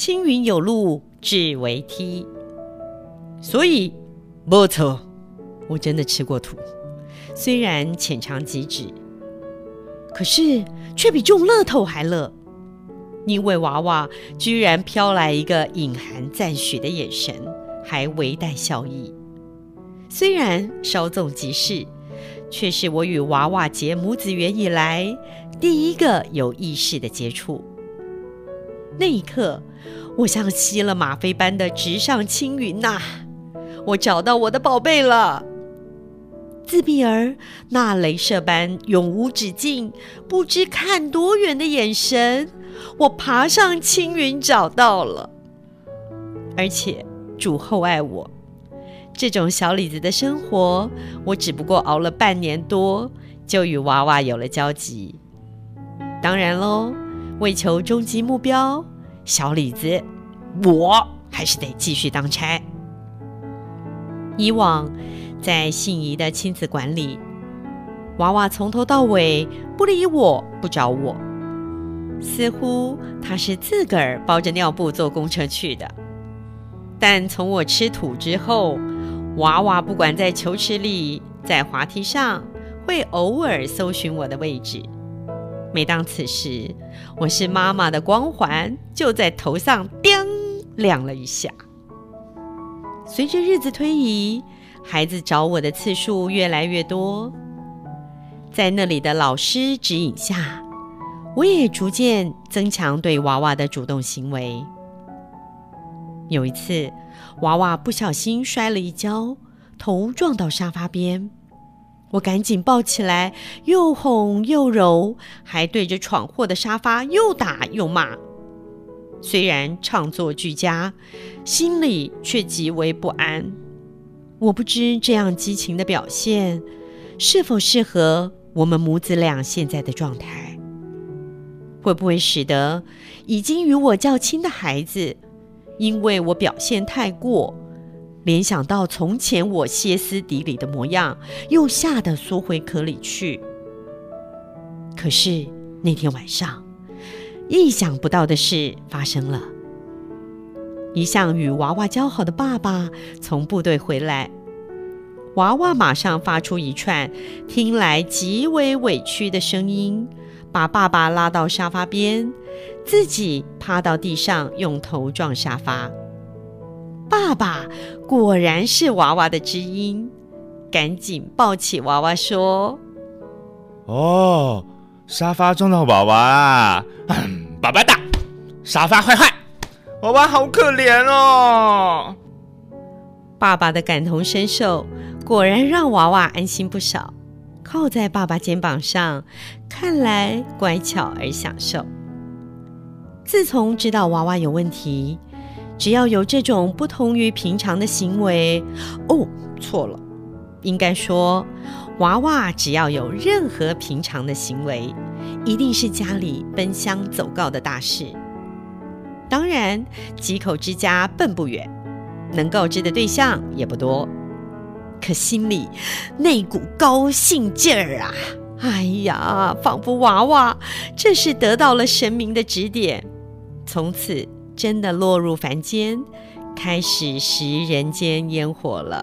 青云有路只为梯。所以，不错，我真的吃过土，虽然浅尝即止，可是却比中乐透还乐。因为娃娃居然飘来一个隐含赞许的眼神，还微带笑意。虽然稍纵即逝，却是我与娃娃结母子缘以来第一个有意识的接触。那一刻，我像吸了吗啡般的直上青云呐！我找到我的宝贝了。自闭儿那雷射般永无止境、不知看多远的眼神，我爬上青云找到了。而且主厚爱我，这种小李子的生活，我只不过熬了半年多，就与娃娃有了交集。当然喽，为求终极目标，小李子，我还是得继续当差。以往在信宜的亲子馆里，娃娃从头到尾不理我，不找我，似乎他是自个儿包着尿布坐公车去的。但从我吃土之后，娃娃不管在球池里，在滑梯上，会偶尔搜寻我的位置。每当此时，我是妈妈的光环就在头上叮亮了一下。随着日子推移，孩子找我的次数越来越多，在那里的老师指引下，我也逐渐增强对娃娃的主动行为。有一次，娃娃不小心摔了一跤，头撞到沙发边，我赶紧抱起来，又哄又揉，还对着闯祸的沙发又打又骂。虽然唱作俱佳，心里却极为不安。我不知这样激情的表现是否适合我们母子俩现在的状态，会不会使得已经与我较亲的孩子，因为我表现太过，联想到从前我歇斯底里的模样，又吓得缩回壳里去。可是那天晚上，意想不到的事发生了。一向与娃娃交好的爸爸从部队回来，娃娃马上发出一串听来极为委屈的声音，把爸爸拉到沙发边，自己趴到地上，用头撞沙发。爸爸果然是娃娃的知音，赶紧抱起娃娃说：“哦。”沙发撞到娃娃啊！爸爸打，沙发坏坏，娃娃好可怜哦。爸爸的感同身受，果然让娃娃安心不少，靠在爸爸肩膀上，看来乖巧而享受。自从知道娃娃有问题，只要有这种不同于平常的行为，哦，错了，应该说。娃娃只要有任何平常的行为，一定是家里奔相走告的大事。当然，几口之家奔不远，能告知的对象也不多。可心里那股高兴劲儿啊，哎呀，仿佛娃娃这是得到了神明的指点，从此真的落入凡间，开始食人间烟火了。